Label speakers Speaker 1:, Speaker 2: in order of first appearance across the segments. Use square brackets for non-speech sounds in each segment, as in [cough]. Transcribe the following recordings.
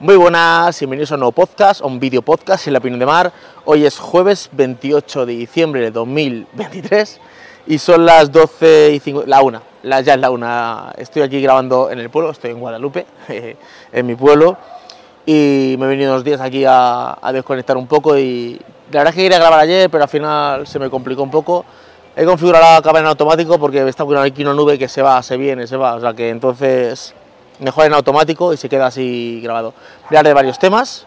Speaker 1: Muy buenas, bienvenidos a un nuevo podcast, a un vídeo podcast en la opinión de Mar. Hoy es jueves 28 de diciembre de 2023 y son las 12 y 5, la 1, la, ya es la 1. Estoy aquí grabando en el pueblo, estoy en Guadalupe, [laughs] en mi pueblo, y me he venido unos días aquí a, desconectar un poco y la verdad es que quería grabar ayer, pero al final se me complicó un poco. He configurado la cámara en automático porque está aquí una nube que se va, se viene, se va, o sea que entonces mejor en automático y se queda así grabado. Voy a hablar de varios temas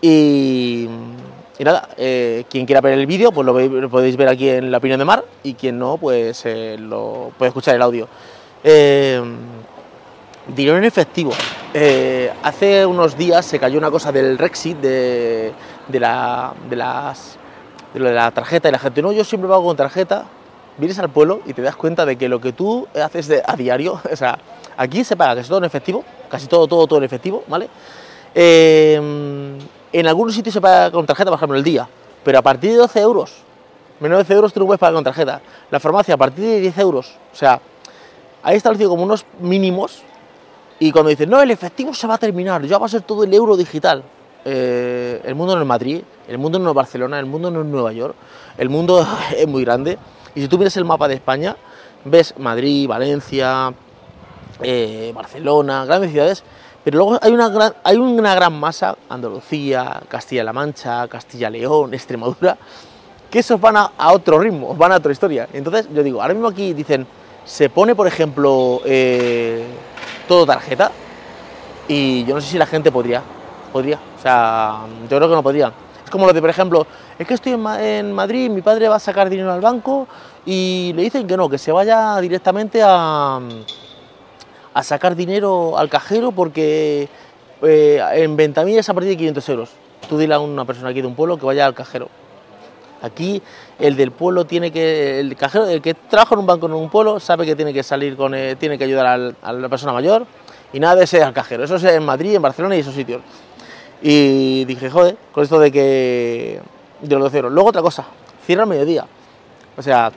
Speaker 1: y, nada, eh, quien quiera ver el vídeo pues lo, podéis ver aquí en La Opinión de Mar y quien no pues eh, lo puede escuchar el audio. Eh, dinero en efectivo. hace unos días se cayó una cosa del Rexit, de, la, de, las, de lo de la tarjeta y la gente, no, yo siempre pago con tarjeta. Vienes al pueblo y te das cuenta de que lo que tú haces a diario, [laughs] o sea, Aquí se paga casi todo en efectivo, casi todo, todo, todo en efectivo, ¿vale? Eh, en algunos sitios se paga con tarjeta, por ejemplo, el día, pero a partir de 12 euros, menos de 12 euros tú no puedes pagar con tarjeta. La farmacia a partir de 10 euros, o sea, ahí establecido como unos mínimos y cuando dicen, no, el efectivo se va a terminar, ya va a ser todo el euro digital. Eh, el mundo no es Madrid, el mundo no es Barcelona, el mundo no es Nueva York, el mundo [laughs] es muy grande. Y si tú miras el mapa de España, ves Madrid, Valencia, eh, Barcelona, grandes ciudades, pero luego hay una, gran, hay una gran masa, Andalucía, Castilla-La Mancha, Castilla-León, Extremadura, que esos van a, otro ritmo, van a otra historia. Entonces, yo digo, ahora mismo aquí dicen, se pone, por ejemplo, eh, todo tarjeta, y yo no sé si la gente podría, podría, o sea, yo creo que no podría. Es como lo de, por ejemplo, es que estoy en, en Madrid, mi padre va a sacar dinero al banco y le dicen que no, que se vaya directamente a a sacar dinero al cajero porque eh, en ventamilla es a partir de 500 euros. Tú dile a una persona aquí de un pueblo que vaya al cajero. Aquí el del pueblo tiene que, el cajero, el que trabaja en un banco en un pueblo sabe que tiene que salir con, eh, tiene que ayudar a la persona mayor y nada de ese al cajero. Eso es en Madrid, en Barcelona y esos sitios. Y dije, joder, con esto de que de los 12 euros. Luego otra cosa, cierra al mediodía. O sea,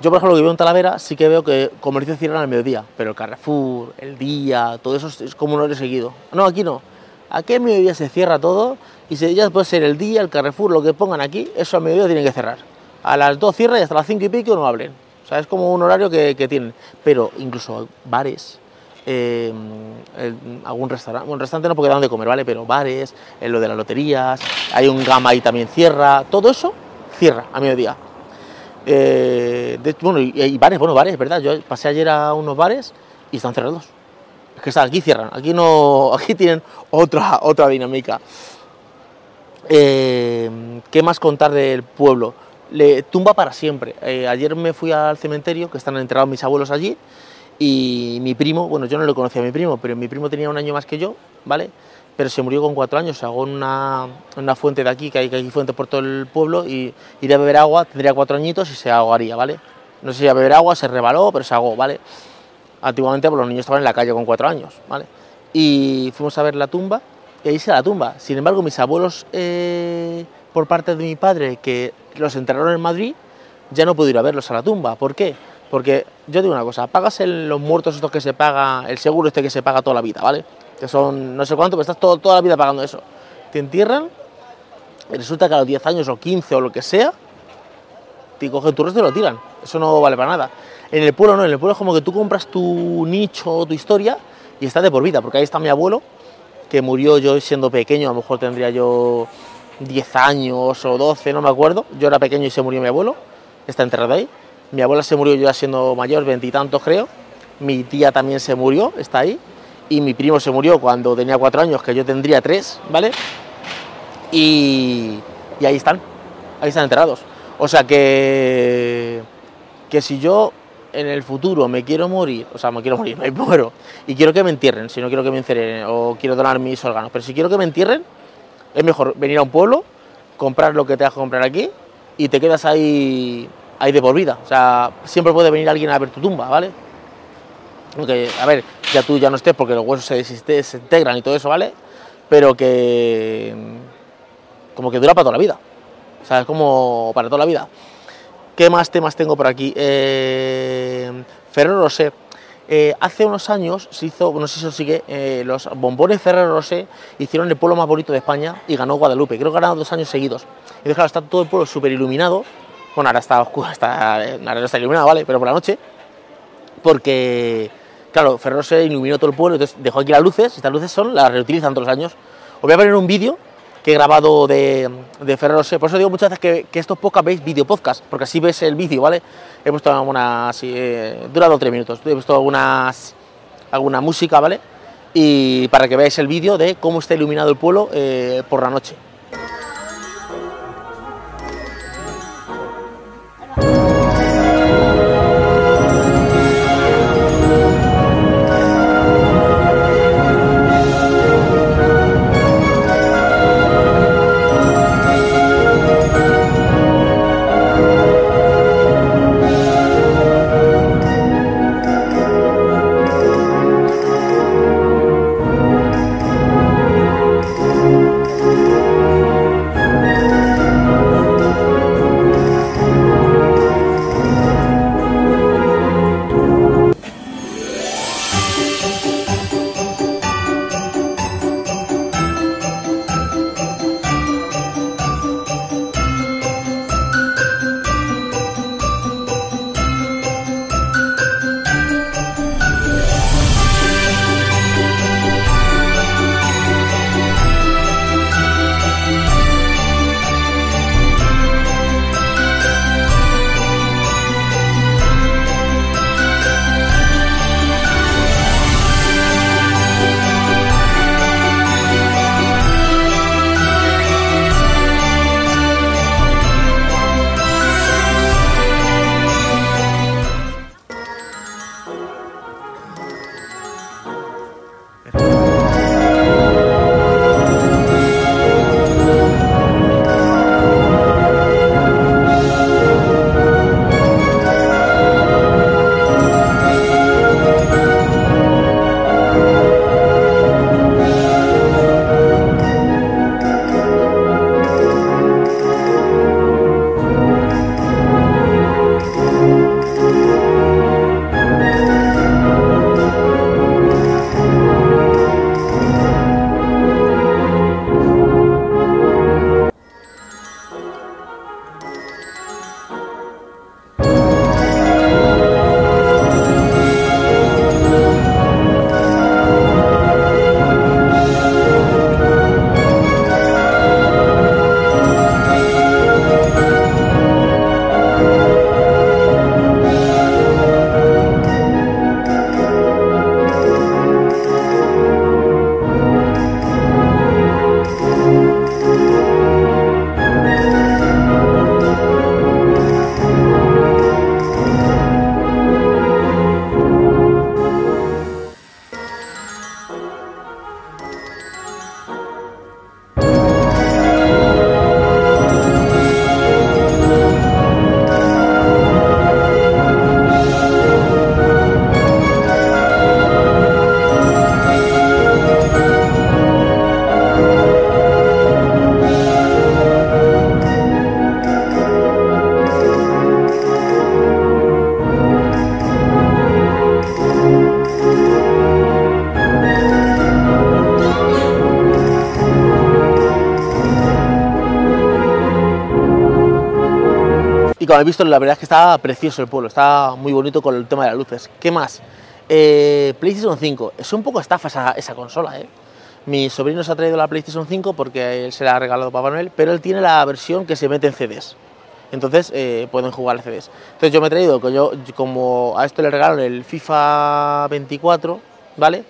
Speaker 1: yo, por ejemplo, que vivo en Talavera, sí que veo que comercio cierran al mediodía, pero el Carrefour, el día, todo eso es como un horario seguido. No, aquí no. Aquí al mediodía se cierra todo y si ya puede ser el día, el Carrefour, lo que pongan aquí, eso al mediodía tienen que cerrar. A las 2 cierra y hasta las 5 y pico no hablen. O sea, es como un horario que, tienen. Pero incluso bares, eh, algún restaurante, un restaurante no porque dan de comer, ¿vale? Pero bares, en lo de las loterías, hay un gama ahí también cierra, todo eso cierra a mediodía. Eh, bueno, y, bares, bueno, bares, ¿verdad? Yo pasé ayer a unos bares y están cerrados. Es que aquí cierran, aquí no, [laughs] aquí tienen otra, otra dinámica. Eh, ¿Qué más contar del pueblo? Le tumba para siempre. Eh, ayer me fui al cementerio, que están enterrados mis abuelos allí, y mi primo, bueno, yo no lo conocía a mi primo, pero mi primo tenía un año más que yo, ¿vale? Pero se murió con cuatro años. Se ahogó en una, una, fuente de aquí, que hay, que hay fuentes por todo el pueblo, y iría a beber agua, tendría cuatro añitos y se ahogaría, ¿vale? No sé si a beber agua, se rebaló, pero se ahogó, ¿vale? Antiguamente pues, los niños estaban en la calle con cuatro años, ¿vale? Y fuimos a ver la tumba, y ahí se la tumba. Sin embargo, mis abuelos, eh, por parte de mi padre, que los enterraron en Madrid, ya no puedo ir a verlos a la tumba. ¿Por qué? Porque yo digo una cosa, pagas los muertos estos que se paga, el seguro este que se paga toda la vida, ¿vale? Que son no sé cuánto, pero estás toda la vida pagando eso. Te entierran y resulta que a los 10 años o 15 o lo que sea, te cogen tu resto y lo tiran. Eso no vale para nada. En el pueblo no, en el pueblo es como que tú compras tu nicho tu historia y está de por vida, porque ahí está mi abuelo, que murió yo siendo pequeño, a lo mejor tendría yo 10 años o 12, no me acuerdo. Yo era pequeño y se murió mi abuelo, está enterrado ahí. Mi abuela se murió yo ya siendo mayor, veintitantos creo. Mi tía también se murió, está ahí y mi primo se murió cuando tenía cuatro años, que yo tendría tres, ¿vale? Y, y ahí están, ahí están enterrados. O sea que, que si yo en el futuro me quiero morir, o sea, me quiero morir, [laughs] me muero, y quiero que me entierren, si no quiero que me entierren, o quiero donar mis órganos, pero si quiero que me entierren, es mejor venir a un pueblo, comprar lo que te has que comprar aquí, y te quedas ahí, ahí de por vida. O sea, siempre puede venir alguien a ver tu tumba, ¿vale? Aunque, a ver, ya tú ya no estés porque los huesos se, integran y todo eso, ¿vale? Pero que como que dura para toda la vida. O sea, es como para toda la vida. ¿Qué más temas tengo por aquí? Eh, Ferrero Rocher. Eh, hace unos años se hizo, no sé si eso sigue, eh, los bombones Ferrero Rocher hicieron el pueblo más bonito de España y ganó Guadalupe. Creo que ganaron dos años seguidos. Y claro, está todo el pueblo súper iluminado. Bueno, ahora está oscuro, está, ahora no está iluminado, ¿vale? Pero por la noche. Porque, claro, Ferrero Rocher iluminó todo el pueblo, entonces dejó aquí las luces. Estas luces son, las reutilizan todos los años. Os voy a poner un vídeo que he grabado de, de Ferrero Rocher. Por eso digo muchas veces que, estos podcasts veis vídeo podcast, porque así ves el vídeo, ¿vale? He puesto alguna, así, eh, durado tres minutos, he puesto algunas, alguna música, ¿vale? Y para que veáis el vídeo de cómo está iluminado el pueblo eh, por la noche. Y como habéis visto, la verdad es que está precioso el pueblo, está muy bonito con el tema de las luces. ¿Qué más? Eh, PlayStation 5, es un poco estafa esa, consola, ¿eh? Mi sobrino se ha traído la PlayStation 5 porque él se la ha regalado Papá Noel, pero él tiene la versión que se mete en CDs. Entonces eh, pueden jugar CDs. Entonces yo me he traído, yo, como a esto le regalaron el FIFA 24, ¿vale?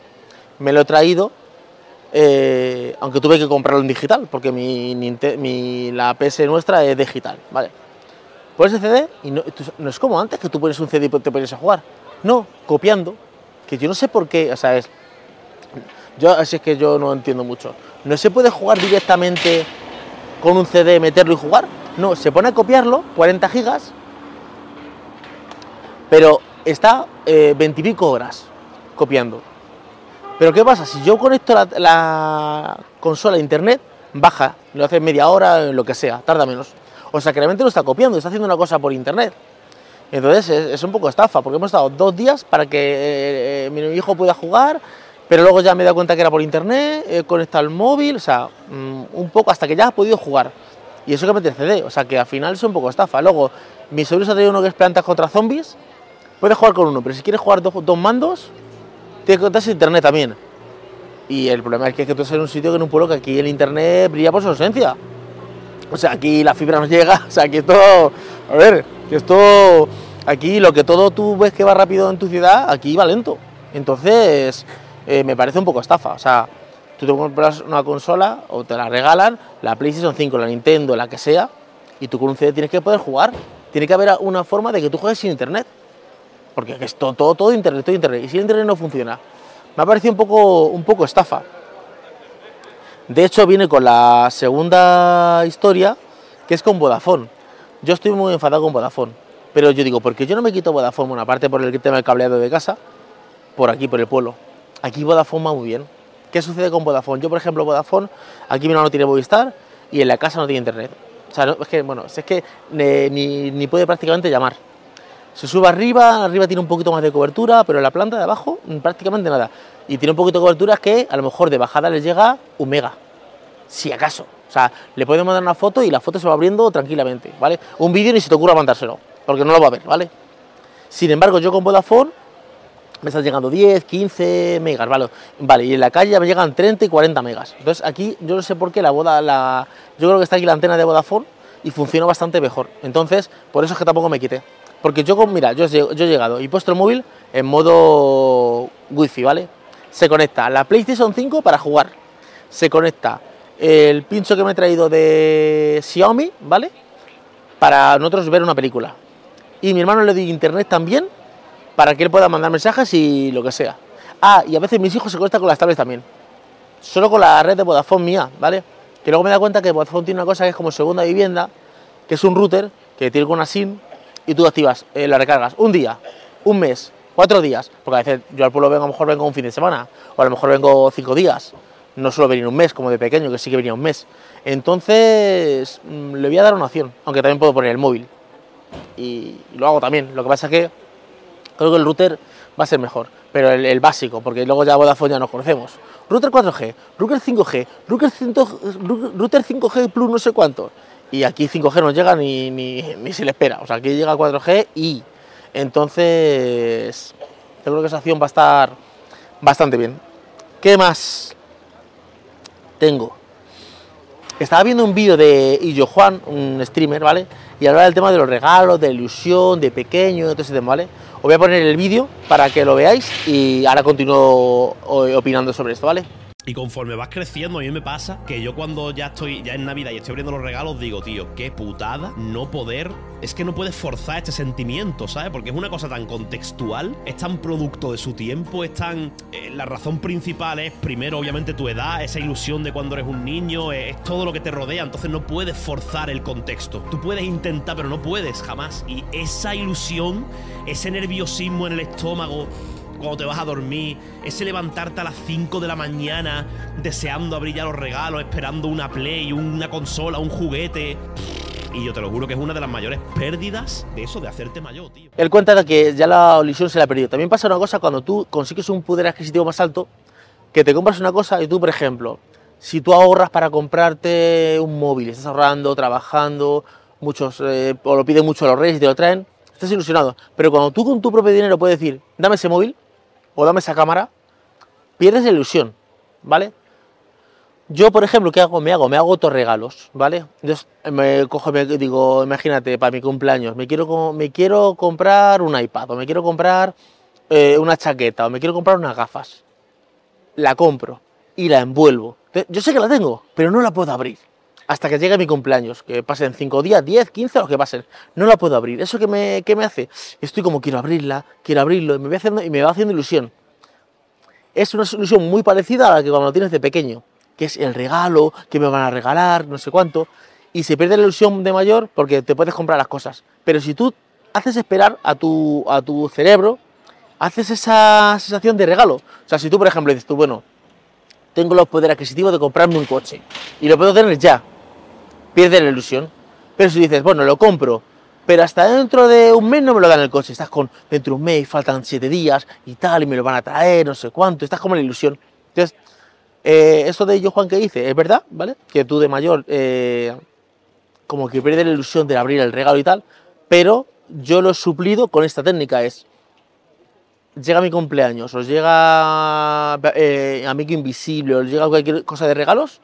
Speaker 1: Me lo he traído, eh, aunque tuve que comprarlo en digital, porque mi, mi, la PS nuestra es digital, ¿vale? Pones el CD y no, es como antes que tú pones un CD y te pones a jugar. No, copiando. Que yo no sé por qué, o sea, es. Yo, así es que yo no entiendo mucho. No se puede jugar directamente con un CD, meterlo y jugar. No, se pone a copiarlo, 40 gigas, pero está eh, 20 y pico horas copiando. Pero ¿qué pasa? Si yo conecto la consola a internet, baja, lo hace media hora, lo que sea, tarda menos. O realmente lo está copiando, está haciendo una cosa por internet. Entonces es, un poco estafa, porque hemos estado dos días para que eh, eh, mi hijo pueda jugar, pero luego ya me he dado cuenta que era por internet, he conectado el móvil, o sea, mm, un poco hasta que ya ha podido jugar. Y eso que me CD, o sea que al final es un poco estafa. Luego, mi sobrino se ha traído uno que es plantas contra zombies, puedes jugar con uno, pero si quieres jugar dos, dos mandos, tienes que conectarse internet también. Y el problema es que, es que tú estás en un sitio que en un pueblo que aquí el internet brilla por su ausencia. O sea, aquí la fibra no llega, o sea, aquí esto, a ver, que esto, aquí lo que todo tú ves que va rápido en tu ciudad, aquí va lento. Entonces, eh, me parece un poco estafa. O sea, tú te compras una consola o te la regalan, la PlayStation 5, la Nintendo, la que sea, y tú con un CD tienes que poder jugar. Tiene que haber una forma de que tú juegues sin internet. Porque es todo, todo, todo internet, todo internet. Y si el internet no funciona, me ha parecido un poco, un poco estafa. De hecho, viene con la segunda historia, que es con Vodafone. Yo estoy muy enfadado con Vodafone, pero yo digo, porque yo no me quito Vodafone, una parte por el tema del cableado de casa, por aquí, por el pueblo. Aquí Vodafone va muy bien. ¿Qué sucede con Vodafone? Yo, por ejemplo, Vodafone, aquí mi no tiene Movistar y en la casa no tiene internet. O sea, es que, bueno, es que ni, ni puede prácticamente llamar. Se sube arriba, arriba tiene un poquito más de cobertura, pero en la planta de abajo mm, prácticamente nada. Y tiene un poquito de cobertura que a lo mejor de bajada les llega un mega, si acaso. O sea, le podemos mandar una foto y la foto se va abriendo tranquilamente, ¿vale? Un vídeo ni se te ocurra mandárselo, porque no lo va a ver, ¿vale? Sin embargo, yo con Vodafone me están llegando 10, 15 megas, ¿vale? Vale, y en la calle ya me llegan 30 y 40 megas. Entonces aquí yo no sé por qué la boda, la... yo creo que está aquí la antena de Vodafone y funciona bastante mejor. Entonces, por eso es que tampoco me quité. Porque yo, mira, yo, yo he llegado y he puesto el móvil en modo wifi, ¿vale? Se conecta la PlayStation 5 para jugar. Se conecta el pincho que me he traído de Xiaomi, ¿vale? Para nosotros ver una película. Y mi hermano le di internet también para que él pueda mandar mensajes y lo que sea. Ah, y a veces mis hijos se conectan con las tablets también. Solo con la red de Vodafone mía, ¿vale? Que luego me da cuenta que Vodafone tiene una cosa que es como segunda vivienda, que es un router que tiene una SIM y tú activas, eh, la recargas un día, un mes, cuatro días, porque a veces yo al pueblo vengo, a lo mejor vengo un fin de semana, o a lo mejor vengo cinco días, no suelo venir un mes como de pequeño, que sí que venía un mes. Entonces mm, le voy a dar una opción, aunque también puedo poner el móvil. Y, lo hago también, lo que pasa es que creo que el router va a ser mejor, pero el, básico, porque luego ya Vodafone ya nos conocemos. Router 4G, router 5G, router, 5, router 5G Plus no sé cuánto y aquí 5G no llega ni, ni, se le espera. O sea, aquí llega 4G y entonces yo creo que esa acción va a estar bastante bien. ¿Qué más tengo? Estaba viendo un vídeo de Illo Juan, un streamer, ¿vale? Y hablaba del tema de los regalos, de ilusión, de pequeño, todo ese tema, ¿vale? Os voy a poner el vídeo para que lo veáis y ahora continúo opinando sobre esto, ¿vale?
Speaker 2: Y conforme vas creciendo, a mí me pasa que yo cuando ya estoy, ya en Navidad y estoy abriendo los regalos, digo, tío, qué putada no poder. Es que no puedes forzar este sentimiento, ¿sabes? Porque es una cosa tan contextual, es tan producto de su tiempo, es tan. Eh, la razón principal es, primero, obviamente, tu edad, esa ilusión de cuando eres un niño, es, es todo lo que te rodea, entonces no puedes forzar el contexto. Tú puedes intentar, pero no puedes jamás. Y esa ilusión, ese nerviosismo en el estómago, cuando te vas a dormir, ese levantarte a las 5 de la mañana deseando abrir ya los regalos, esperando una Play, una consola, un juguete. Y yo te lo juro que es una de las mayores pérdidas de eso, de hacerte mayor, tío.
Speaker 1: Él cuenta que ya la ilusión se la ha perdido. También pasa una cosa cuando tú consigues un poder adquisitivo más alto, que te compras una cosa y tú, por ejemplo, si tú ahorras para comprarte un móvil, estás ahorrando, trabajando, muchos, eh, o lo piden mucho a los reyes y te lo traen, estás ilusionado. Pero cuando tú con tu propio dinero puedes decir, dame ese móvil, o dame esa cámara, pierdes la ilusión, ¿vale? Yo, por ejemplo, ¿qué hago? Me hago, me hago otros regalos, ¿vale? Entonces me cojo, me digo, imagínate, para mi cumpleaños, me quiero, me quiero comprar un iPad, o me quiero comprar eh, una chaqueta, o me quiero comprar unas gafas. La compro y la envuelvo. Yo sé que la tengo, pero no la puedo abrir. Hasta que llegue mi cumpleaños, que pasen 5 días, 10, 15, lo que pasen. No la puedo abrir. ¿Eso qué me, qué me hace? Estoy como, quiero abrirla, quiero abrirlo, y me, voy haciendo, y me va haciendo ilusión. Es una ilusión muy parecida a la que cuando tienes de pequeño, que es el regalo, que me van a regalar, no sé cuánto. Y se pierde la ilusión de mayor porque te puedes comprar las cosas. Pero si tú haces esperar a tu, a tu cerebro, haces esa sensación de regalo. O sea, si tú, por ejemplo, dices tú, bueno, tengo los poderes adquisitivos de comprarme un coche y lo puedo tener ya, pierde la ilusión. Pero si dices, bueno, lo compro, pero hasta dentro de un mes no me lo dan el coche. Estás con dentro de un mes, faltan siete días y tal, y me lo van a traer, no sé cuánto. Estás como en la ilusión. Entonces, eh, eso de yo, Juan, que dice, es verdad, ¿vale? Que tú de mayor, eh, como que pierdes la ilusión de abrir el regalo y tal, pero yo lo he suplido con esta técnica: es llega mi cumpleaños, os llega eh, Amigo Invisible, os llega cualquier cosa de regalos,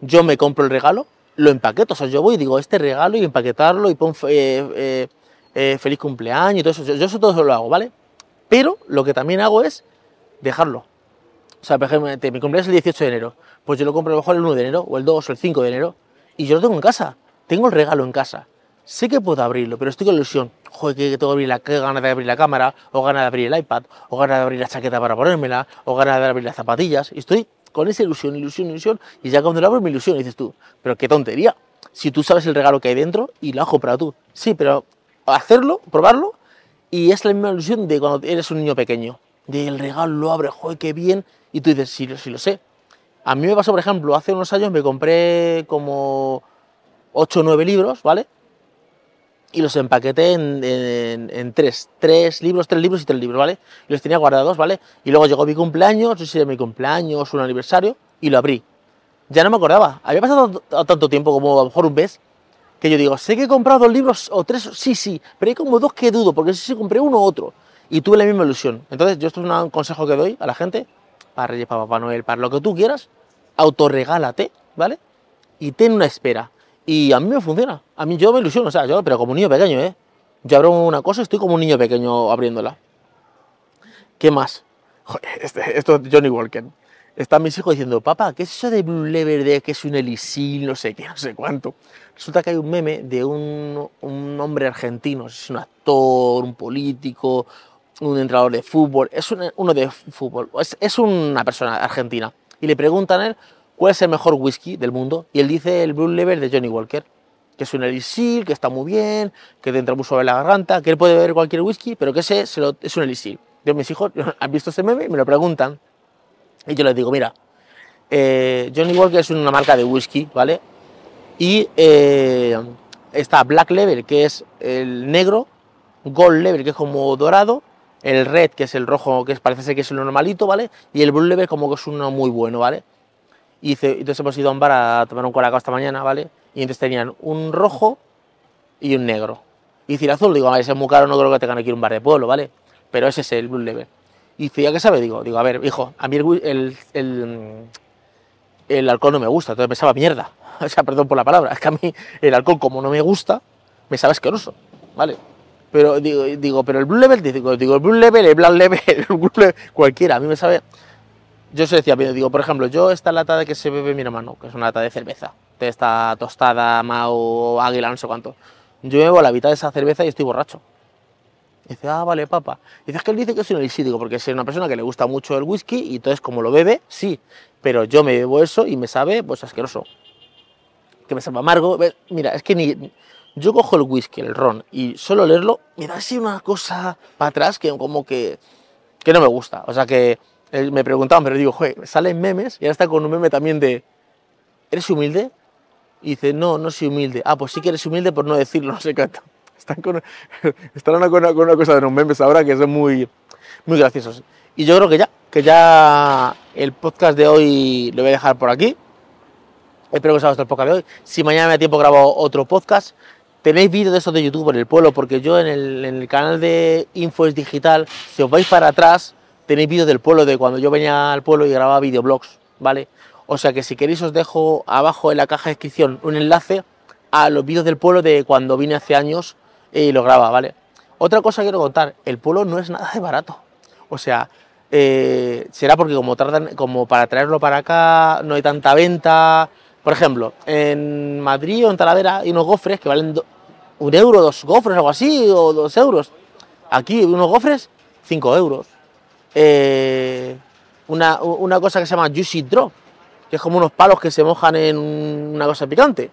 Speaker 1: yo me compro el regalo, lo empaqueto, o sea, yo voy y digo este regalo y empaquetarlo y pon eh, eh, feliz cumpleaños y todo eso, yo, eso todo lo hago, ¿vale? Pero lo que también hago es dejarlo. O sea, por ejemplo, mi cumpleaños es el 18 de enero, pues yo lo compro a mejor el 1 de enero, o el 2 o el 5 de enero, y yo lo tengo en casa, tengo el regalo en casa. Sé que puedo abrirlo, pero estoy con ilusión. Joder, que tengo que abrir la, que ganas de abrir la cámara, o ganas de abrir el iPad, o ganas de abrir la chaqueta para ponérmela, o ganas de abrir las zapatillas. Y estoy con esa ilusión, ilusión, ilusión, y ya cuando lo abro mi ilusión, y dices tú, pero qué tontería. Si tú sabes el regalo que hay dentro y lo has comprado tú. Sí, pero hacerlo, probarlo, y es la misma ilusión de cuando eres un niño pequeño. De el regalo lo abre, joder, qué bien, y tú dices, sí, sí lo sé. A mí me pasó, por ejemplo, hace unos años me compré como 8 o 9 libros, ¿vale? Y los empaqueté en, tres, tres libros, tres libros y tres libros, ¿vale? Y los tenía guardados, ¿vale? Y luego llegó mi cumpleaños, no sé si era mi cumpleaños, un aniversario, y lo abrí. Ya no me acordaba, había pasado tanto tiempo, como a lo mejor un mes, que yo digo, sé que he comprado dos libros o tres, sí, sí, pero hay como dos que dudo, porque sé si compré uno u otro. Y tuve la misma ilusión. Entonces, yo esto es un consejo que doy a la gente, para Reyes, para Papá Noel, para lo que tú quieras, autorregálate, ¿vale? Y ten una espera. Y a mí me funciona. A mí yo me ilusiono, o sea, yo, pero como un niño pequeño, ¿eh? Yo abro una cosa, estoy como un niño pequeño abriéndola. ¿Qué más? Joder, este, esto es Johnny Walker. Están mis hijos diciendo, papá, ¿qué es eso de Blue Lever, de que es un elisil, no sé qué, no sé cuánto? Resulta que hay un meme de un, un hombre argentino, es un actor, un político, un entrenador de fútbol, es uno de fútbol, es, es una persona argentina. Y le preguntan a él cuál es el mejor whisky del mundo y él dice el Blue Lever de Johnny Walker, que es un elixir, que está muy bien, que te entra muy suave la garganta, que él puede beber cualquier whisky, pero que ese es un elixir. Yo, mis hijos han visto ese meme y me lo preguntan y yo les digo, mira, eh, Johnny Walker es una marca de whisky, ¿vale? Y eh, está Black Level, que es el negro, Gold Level, que es como dorado, el Red, que es el rojo, que parece ser que es el normalito, ¿vale? Y el Blue Level como que es uno muy bueno, ¿vale? Y entonces hemos ido a un bar a tomar un colacao esta mañana, ¿vale? Y entonces tenían un rojo y un negro. Y dice el azul, digo, a ese es muy caro, no creo que tengan aquí un bar de pueblo, ¿vale? Pero ese es el Blue Level. Y dice, ¿ya qué sabe? Digo, digo, a ver, hijo, a mí el, el, el, alcohol no me gusta, entonces me sabe mierda. [laughs] O sea, perdón por la palabra, es que a mí el alcohol como no me gusta, me sabe asqueroso, ¿vale? Pero digo, digo pero el Blue Level, digo, digo el Blue Level, el Black Level, [laughs] el Blue Level, cualquiera, a mí me sabe yo se decía, digo, por ejemplo, yo esta lata de que se bebe mi hermano, que es una lata de cerveza, de esta tostada, Mao, Águila, no sé cuánto, yo bebo la mitad de esa cerveza y estoy borracho. Y dice, ah, vale, papá. Y dice, es que él dice que soy un porque es una persona que le gusta mucho el whisky y entonces como lo bebe, sí, pero yo me bebo eso y me sabe, pues asqueroso. Que me sabe amargo. Mira, es que ni... Yo cojo el whisky, el ron, y solo leerlo me da así una cosa para atrás que como que, que no me gusta. O sea que me preguntaban, pero digo, joder, salen memes y ahora está con un meme también de, ¿eres humilde? Y dice, no, no soy humilde. Ah, pues sí que eres humilde por no decirlo, [laughs] no sé cuánto. Están con, [laughs] están con, una, cosa de los memes ahora que son muy, muy graciosos. Y yo creo que ya, que ya el podcast de hoy lo voy a dejar por aquí. Espero que os haya gustado el podcast de hoy. Si mañana me da tiempo grabo otro podcast. Tenéis vídeos de esto de YouTube en el pueblo, porque yo en el, en el canal de Info es Digital, si os vais para atrás, tenéis vídeos del pueblo, de cuando yo venía al pueblo y grababa videoblogs, ¿vale? O sea que si queréis os dejo abajo en la caja de descripción un enlace a los vídeos del pueblo de cuando vine hace años y lo grababa, ¿vale? Otra cosa que quiero contar, el pueblo no es nada de barato. O sea, eh, será porque como tardan, como para traerlo para acá no hay tanta venta. Por ejemplo, en Madrid o en Talavera hay unos gofres que valen un euro, dos gofres, algo así, o dos euros. Aquí unos gofres, cinco euros. Eh, una, cosa que se llama Juicy Drop, que es como unos palos que se mojan en una cosa picante.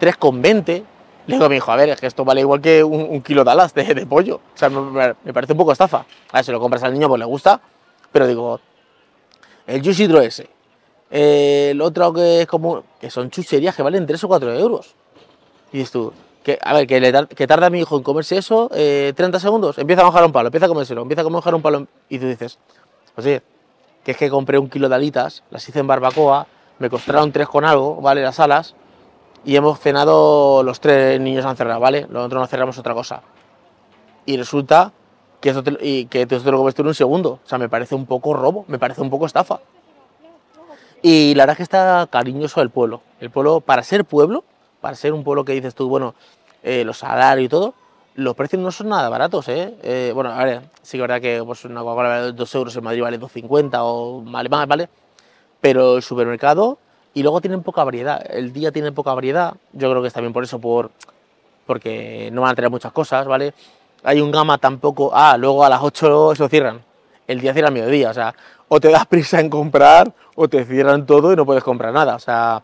Speaker 1: 3,20. Le digo a mi hijo, a ver, es que esto vale igual que un, kilo de alas de, pollo. O sea, me, parece un poco estafa. A ver, si lo compras al niño, pues le gusta. Pero digo, el Juicy Drop ese. el otro que es como, que son chucherías que valen 3 o 4 euros. Y dices tú, Que, a ver, que, le tar- que tarda mi hijo en comerse eso eh, 30 segundos, empieza a mojar un palo, empieza a comérselo, empieza a mojar un palo y tú dices, pues sí, que es que compré un kilo de alitas, las hice en barbacoa, me costaron tres con algo, ¿vale? Las alas, y hemos cenado, los tres niños han cerrado, ¿vale? Nosotros nos cerramos otra cosa. Y resulta que eso te, y que tú te lo comes tú en un segundo. O sea, me parece un poco robo, me parece un poco estafa. Y la verdad es que está cariñoso el pueblo. El pueblo, para ser pueblo, para ser un pueblo que dices tú, bueno, eh, los salarios y todo, los precios no son nada baratos, ¿eh? Eh, bueno, a ver, sí que es verdad que pues, una Coca-Cola vale 2 euros, en Madrid vale 2,50 o vale más, ¿vale? Pero el supermercado, y luego tienen poca variedad. El día tiene poca variedad, yo creo que es también por eso, por, porque no van a tener muchas cosas, ¿vale? Hay un gama tampoco, ah, luego a las 8 eso cierran. El día cierra al mediodía, o sea, o te das prisa en comprar o te cierran todo y no puedes comprar nada, o sea,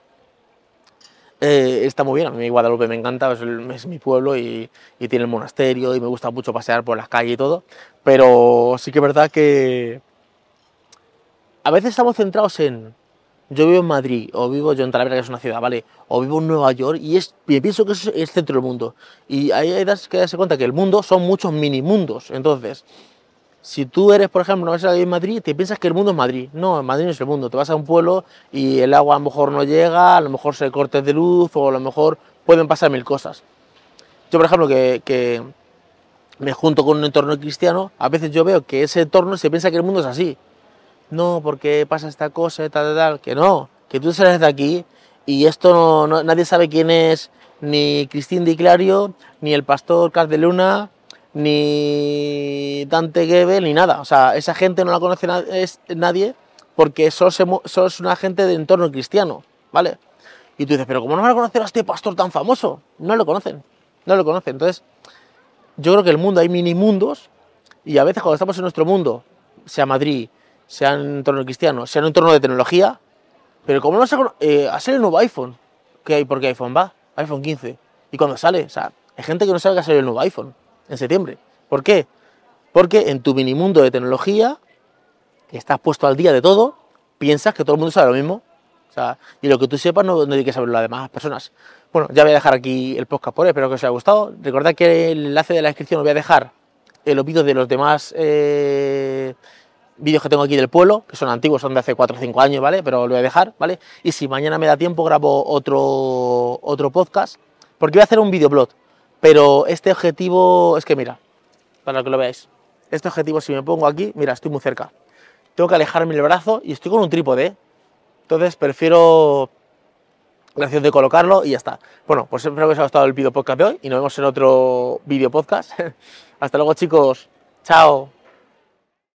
Speaker 1: eh, está muy bien, a mí Guadalupe me encanta, es, mi pueblo y, tiene el monasterio y me gusta mucho pasear por las calles y todo, pero sí que es verdad que a veces estamos centrados en yo vivo en Madrid o vivo yo en Talavera que es una ciudad, ¿vale? O vivo en Nueva York y es, pienso que es el centro del mundo. Y ahí hay que darse cuenta que el mundo son muchos mini mundos, entonces si tú eres, por ejemplo, no en Madrid, te piensas que el mundo es Madrid. No, Madrid no es el mundo. Te vas a un pueblo y el agua a lo mejor no llega, a lo mejor se cortes de luz o a lo mejor pueden pasar mil cosas. Yo, por ejemplo, que, me junto con un entorno cristiano, a veces yo veo que ese entorno se piensa que el mundo es así. No, porque pasa esta cosa, tal, tal, tal. Que no, que tú sales de aquí y esto no, nadie sabe quién es ni Cristín Di Clario, ni el pastor Cas de Luna, ni Dante Gebel, ni nada. O sea, esa gente no la conoce es nadie porque solo, se es una gente de entorno cristiano, ¿vale? Y tú dices, pero ¿cómo no van a conocer a este pastor tan famoso? No lo conocen, no lo conocen. Entonces, yo creo que el mundo hay mini mundos y a veces cuando estamos en nuestro mundo, sea Madrid, sea en entorno cristiano, sea en entorno de tecnología, pero como no se eh, a el nuevo iPhone, ¿qué hay? ¿Por qué iPhone va? iPhone 15. ¿Y cuando sale? O sea, hay gente que no sabe que ha salido el nuevo iPhone en septiembre. ¿Por qué? Porque en tu mini mundo de tecnología, que estás puesto al día de todo, piensas que todo el mundo sabe lo mismo. O sea, y lo que tú sepas no, no que saberlo las demás personas. Bueno, ya voy a dejar aquí el podcast por hoy, espero que os haya gustado. Recordad que el enlace de la descripción os voy a dejar en los vídeos de los demás eh, vídeos que tengo aquí del pueblo, que son antiguos, son de hace 4 o 5 años, ¿vale? Pero lo voy a dejar, ¿vale? Y si mañana me da tiempo, grabo otro, otro podcast, porque voy a hacer un videoblog. Pero este objetivo, es que mira, para que lo veáis, este objetivo si me pongo aquí, mira, estoy muy cerca. Tengo que alejarme el brazo y estoy con un trípode, ¿eh? Entonces prefiero la opción de colocarlo y ya está. Bueno, pues espero que os haya gustado el video podcast de hoy y nos vemos en otro video podcast. [laughs] Hasta luego chicos, chao.